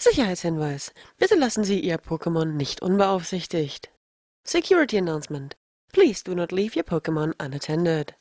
Sicherheitshinweis. Bitte lassen Sie Ihr Pokémon nicht unbeaufsichtigt. Security Announcement. Please do not leave your Pokémon unattended.